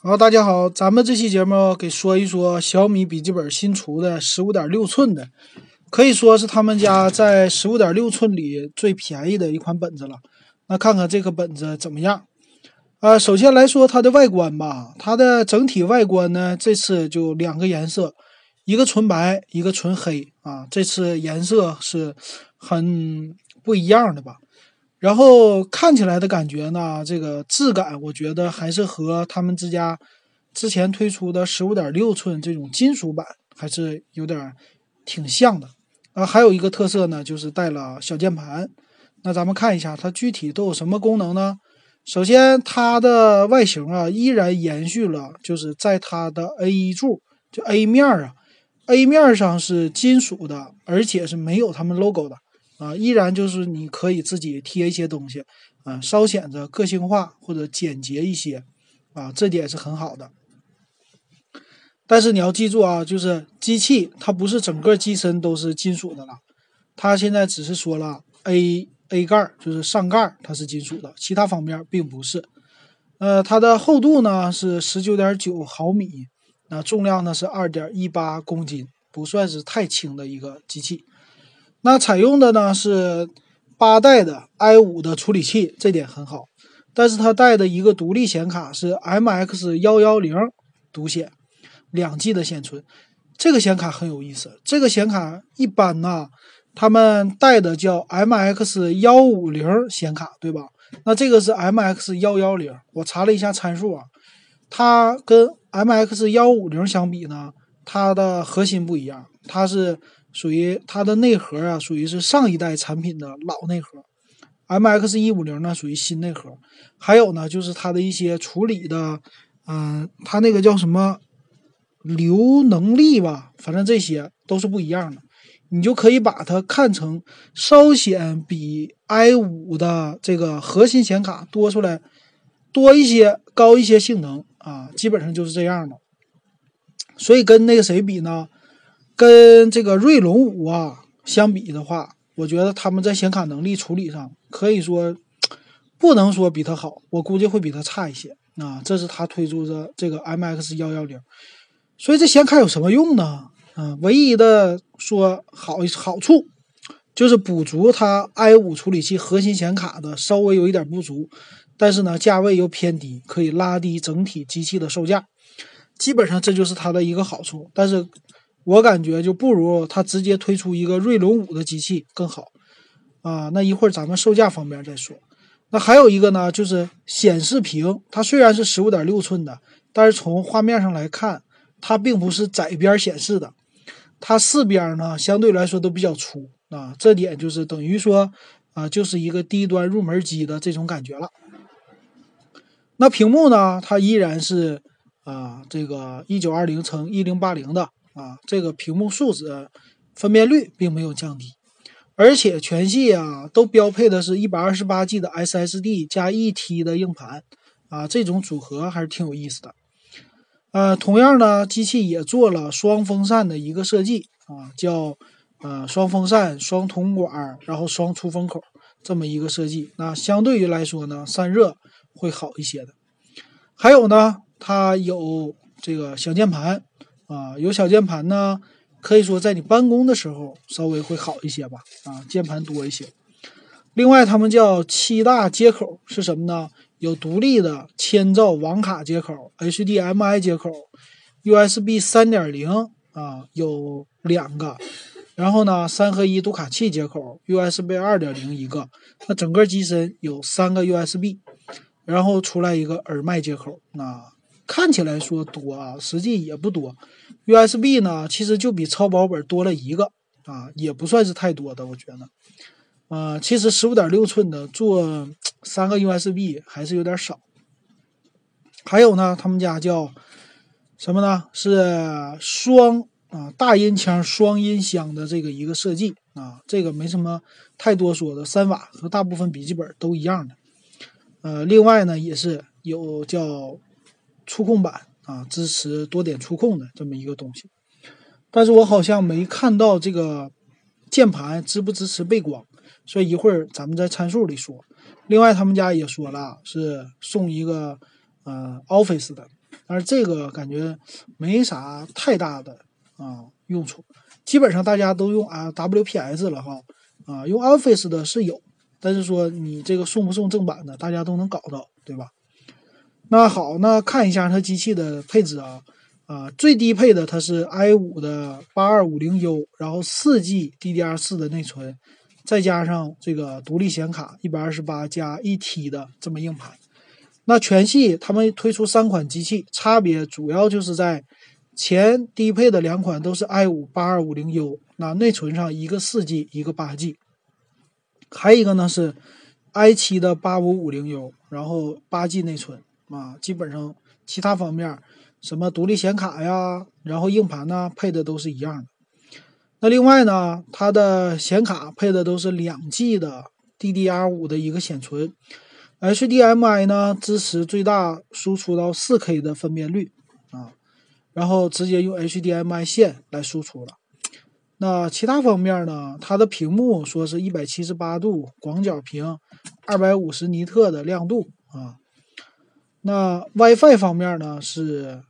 好，大家好，咱们这期节目给说一说小米笔记本新出的十五点六寸的，可以说是他们家在十五点六寸里最便宜的一款本子了。那看看这个本子怎么样？啊，首先来说它的外观吧，它的整体外观呢，这次就两个颜色，一个纯白，一个纯黑啊，这次颜色是很不一样的吧。然后看起来的感觉呢，这个质感我觉得还是和他们之家之前推出的十五点六寸这种金属版还是有点挺像的。啊，还有一个特色呢，就是带了小键盘。那咱们看一下它具体都有什么功能呢？首先，它的外形啊依然延续了，就是在它的 A 一柱就 A 面啊，A 面上是金属的，而且是没有他们 logo 的。啊，依然就是你可以自己贴一些东西，啊，稍显着个性化或者简洁一些，啊，这点是很好的。但是你要记住啊，就是机器它不是整个机身都是金属的了，它现在只是说了 A A 盖就是上盖它是金属的，其他方面并不是。呃，它的厚度呢是十九点九毫米，那重量呢是二点一八公斤，不算是太轻的一个机器。那采用的呢是八代的 i 五的处理器，这点很好。但是它带的一个独立显卡是 MX 幺幺零独显，两 G 的显存。这个显卡很有意思。这个显卡一般呢，他们带的叫 MX 幺五零显卡，对吧？那这个是 MX 幺幺零。我查了一下参数啊，它跟 MX 幺五零相比呢，它的核心不一样，它是。属于它的内核啊，属于是上一代产品的老内核，MX 一五零呢属于新内核。还有呢，就是它的一些处理的，嗯，它那个叫什么流能力吧，反正这些都是不一样的。你就可以把它看成稍显比 i 五的这个核心显卡多出来多一些、高一些性能啊，基本上就是这样的。所以跟那个谁比呢？跟这个锐龙五啊相比的话，我觉得他们在显卡能力处理上可以说不能说比它好，我估计会比它差一些啊。这是他推出的这个 MX 幺幺零，所以这显卡有什么用呢？啊，唯一的说好好处就是补足它 i 五处理器核心显卡的稍微有一点不足，但是呢价位又偏低，可以拉低整体机器的售价，基本上这就是它的一个好处。但是。我感觉就不如它直接推出一个锐龙五的机器更好啊！那一会儿咱们售价方面再说。那还有一个呢，就是显示屏，它虽然是十五点六寸的，但是从画面上来看，它并不是窄边显示的，它四边呢相对来说都比较粗啊。这点就是等于说啊，就是一个低端入门机的这种感觉了。那屏幕呢，它依然是啊这个一九二零乘一零八零的。啊，这个屏幕素质分辨率并没有降低，而且全系啊都标配的是一百二十八 G 的 SSD 加一 T 的硬盘啊，这种组合还是挺有意思的。呃，同样呢，机器也做了双风扇的一个设计啊，叫呃双风扇、双铜管，然后双出风口这么一个设计。那相对于来说呢，散热会好一些的。还有呢，它有这个小键盘。啊，有小键盘呢，可以说在你办公的时候稍微会好一些吧。啊，键盘多一些。另外，他们叫七大接口是什么呢？有独立的千兆网卡接口、HDMI 接口、USB 三点零啊，有两个。然后呢，三合一读卡器接口、USB 二点零一个。那整个机身有三个 USB，然后出来一个耳麦接口。那看起来说多啊，实际也不多。USB 呢，其实就比超薄本多了一个啊，也不算是太多的，我觉得。呃，其实十五点六寸的做三个 USB 还是有点少。还有呢，他们家叫什么呢？是双啊大音腔双音箱的这个一个设计啊，这个没什么太多说的，三瓦和大部分笔记本都一样的。呃，另外呢，也是有叫。触控板啊，支持多点触控的这么一个东西，但是我好像没看到这个键盘支不支持背光，所以一会儿咱们在参数里说。另外，他们家也说了是送一个呃 Office 的但是这个感觉没啥太大的啊用处，基本上大家都用啊 WPS 了哈，啊用 Office 的是有，但是说你这个送不送正版的，大家都能搞到，对吧？那好，那看一下它机器的配置啊，啊最低配的它是 i 五的八二五零 U，然后四 G DDR 四的内存。再加上这个独立显卡一百二十八加一 T 的这么硬盘，那全系他们推出三款机器，差别主要就是在前低配的两款都是 i 五八二五零 U，那内存上一个四 G 一个八 G，还有一个呢是 i 七的八五五零 U，然后八 G 内存。啊，基本上其他方面什么独立显卡呀，然后硬盘呢配的都是一样的。那另外呢，它的显卡配的都是两 G 的 DDR5 的一个显存，HDMI 呢支持最大输出到 4K 的分辨率啊，然后直接用 HDMI 线来输出了。那其他方面呢，它的屏幕说是一百七十八度广角屏，二百五十尼特的亮度啊。那 WiFi 方面呢，是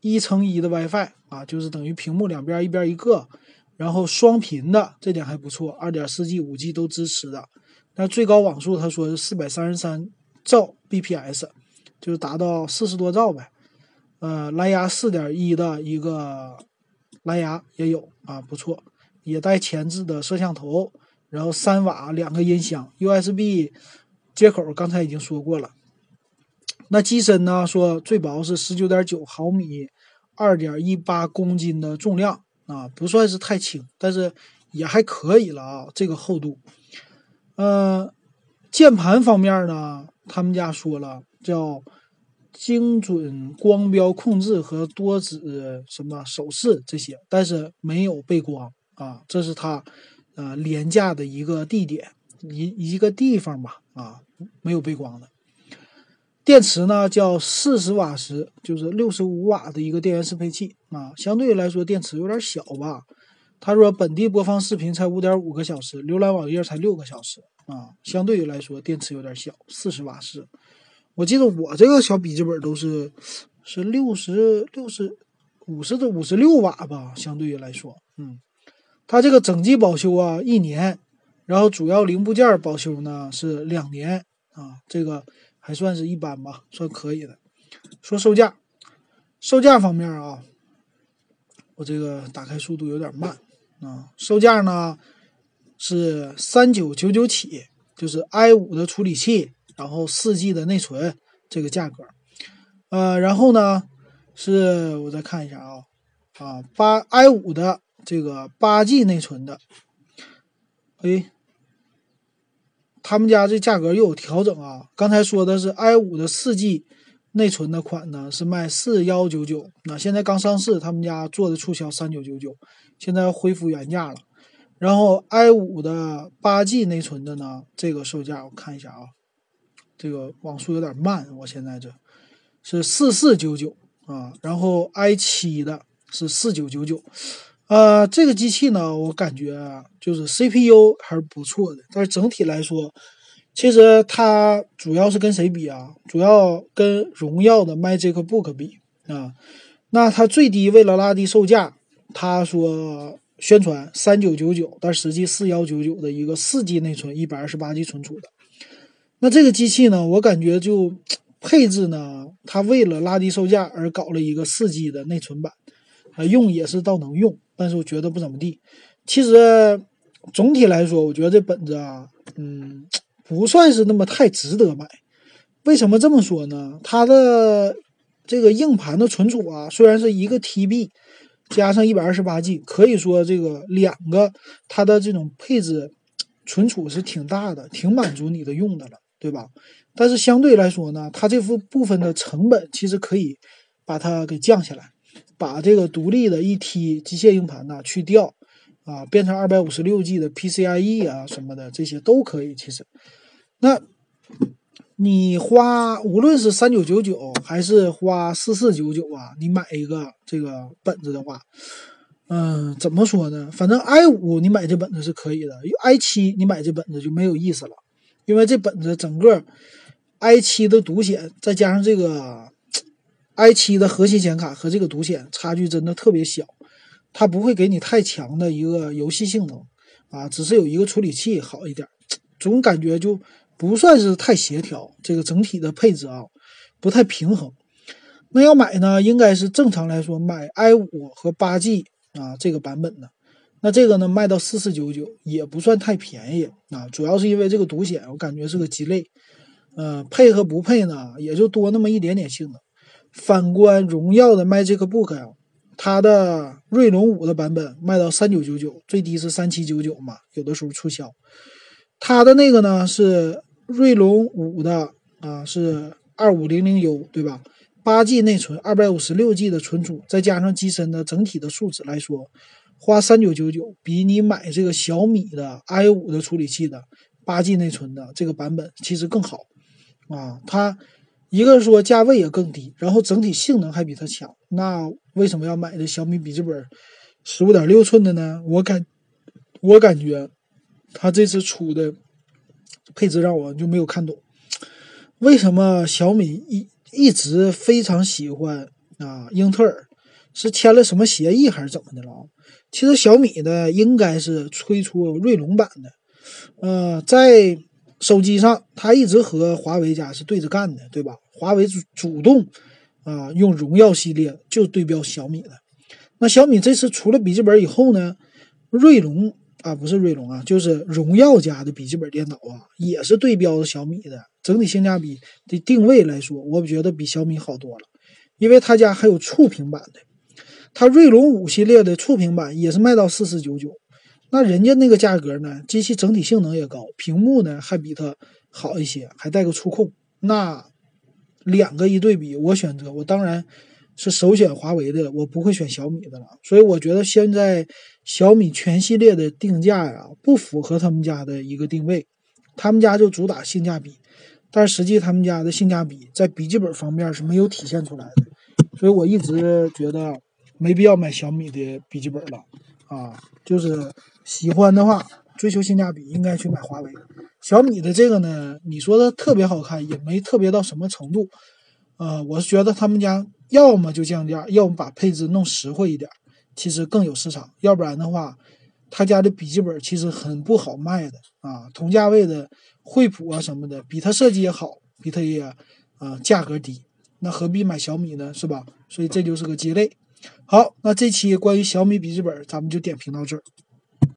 一乘一的 WiFi 啊，就是等于屏幕两边一边一个。然后双频的这点还不错，二点四 G、五 G 都支持的。那最高网速他说是四百三十三兆 bps，就是达到四十多兆呗。呃，蓝牙四点一的一个蓝牙也有啊，不错，也带前置的摄像头。然后三瓦两个音箱，USB 接口刚才已经说过了。那机身呢？说最薄是十九点九毫米，二点一八公斤的重量。啊，不算是太轻，但是也还可以了啊。这个厚度，呃，键盘方面呢，他们家说了叫精准光标控制和多指什么手势这些，但是没有背光啊，这是它呃廉价的一个地点一一个地方吧啊，没有背光的。电池呢叫四十瓦时，就是六十五瓦的一个电源适配器啊，相对来说电池有点小吧。他说本地播放视频才五点五个小时，浏览网页才六个小时啊，相对于来说电池有点小，四十瓦时。我记得我这个小笔记本都是是六十六十五十的五十六瓦吧，相对于来说，嗯，它这个整机保修啊一年，然后主要零部件保修呢是两年啊，这个。还算是一般吧，算可以的。说售价，售价方面啊，我这个打开速度有点慢啊。售价呢是三九九九起，就是 i 五的处理器，然后四 G 的内存这个价格。呃，然后呢是我再看一下啊啊八 i 五的这个八 G 内存的，哎。他们家这价格又有调整啊！刚才说的是 i 五的四 G 内存的款呢，是卖四幺九九，那现在刚上市，他们家做的促销三九九九，现在恢复原价了。然后 i 五的八 G 内存的呢，这个售价我看一下啊，这个网速有点慢，我现在这是四四九九啊，然后 i 七的是四九九九。呃，这个机器呢，我感觉就是 CPU 还是不错的，但是整体来说，其实它主要是跟谁比啊？主要跟荣耀的 MagicBook 比啊。那它最低为了拉低售价，他说宣传三九九九，但实际四幺九九的一个四 G 内存，一百二十八 G 存储的。那这个机器呢，我感觉就配置呢，它为了拉低售价而搞了一个四 G 的内存版，啊，用也是倒能用。但是我觉得不怎么地。其实总体来说，我觉得这本子啊，嗯，不算是那么太值得买。为什么这么说呢？它的这个硬盘的存储啊，虽然是一个 TB 加上一百二十八 G，可以说这个两个它的这种配置存储是挺大的，挺满足你的用的了，对吧？但是相对来说呢，它这副部分的成本其实可以把它给降下来。把这个独立的一 T 机械硬盘呢去掉，啊，变成二百五十六 G 的 PCIe 啊什么的，这些都可以。其实，那你花无论是三九九九还是花四四九九啊，你买一个这个本子的话，嗯，怎么说呢？反正 i 五你买这本子是可以的，i 七你买这本子就没有意思了，因为这本子整个 i 七的独显再加上这个。I7 的核心显卡和这个独显差距真的特别小，它不会给你太强的一个游戏性能啊，只是有一个处理器好一点，总感觉就不算是太协调，这个整体的配置啊不太平衡。那要买呢，应该是正常来说买 i5 和八 G 啊这个版本的，那这个呢卖到四四九九也不算太便宜啊，主要是因为这个独显我感觉是个鸡肋。呃，配和不配呢，也就多那么一点点性能。反观荣耀的 MagicBook 呀，它的锐龙五的版本卖到三九九九，最低是三七九九嘛，有的时候促销。它的那个呢是锐龙五的啊，是二五零零 U 对吧？八 G 内存，二百五十六 G 的存储，再加上机身的整体的素质来说，花三九九九比你买这个小米的 i 五的处理器的八 G 内存的这个版本其实更好。啊，它一个说价位也更低，然后整体性能还比它强，那为什么要买这小米笔记本十五点六寸的呢？我感我感觉它这次出的配置让我就没有看懂，为什么小米一一直非常喜欢啊英特尔，是签了什么协议还是怎么的了？其实小米的应该是推出锐龙版的，呃，在。手机上，它一直和华为家是对着干的，对吧？华为主主动啊，用荣耀系列就对标小米的。那小米这次出了笔记本以后呢，锐龙啊，不是锐龙啊，就是荣耀家的笔记本电脑啊，也是对标小米的。整体性价比的定位来说，我觉得比小米好多了，因为他家还有触屏版的，它锐龙五系列的触屏版也是卖到四四九九。那人家那个价格呢？机器整体性能也高，屏幕呢还比它好一些，还带个触控。那两个一对比，我选择我当然是首选华为的，我不会选小米的了。所以我觉得现在小米全系列的定价呀，不符合他们家的一个定位。他们家就主打性价比，但实际他们家的性价比在笔记本方面是没有体现出来的。所以我一直觉得没必要买小米的笔记本了啊，就是。喜欢的话，追求性价比，应该去买华为。小米的这个呢，你说它特别好看，也没特别到什么程度。呃，我是觉得他们家要么就降价，要么把配置弄实惠一点，其实更有市场。要不然的话，他家的笔记本其实很不好卖的啊。同价位的惠普啊什么的，比它设计也好，比它也啊价格低，那何必买小米呢？是吧？所以这就是个鸡肋。好，那这期关于小米笔记本，咱们就点评到这儿。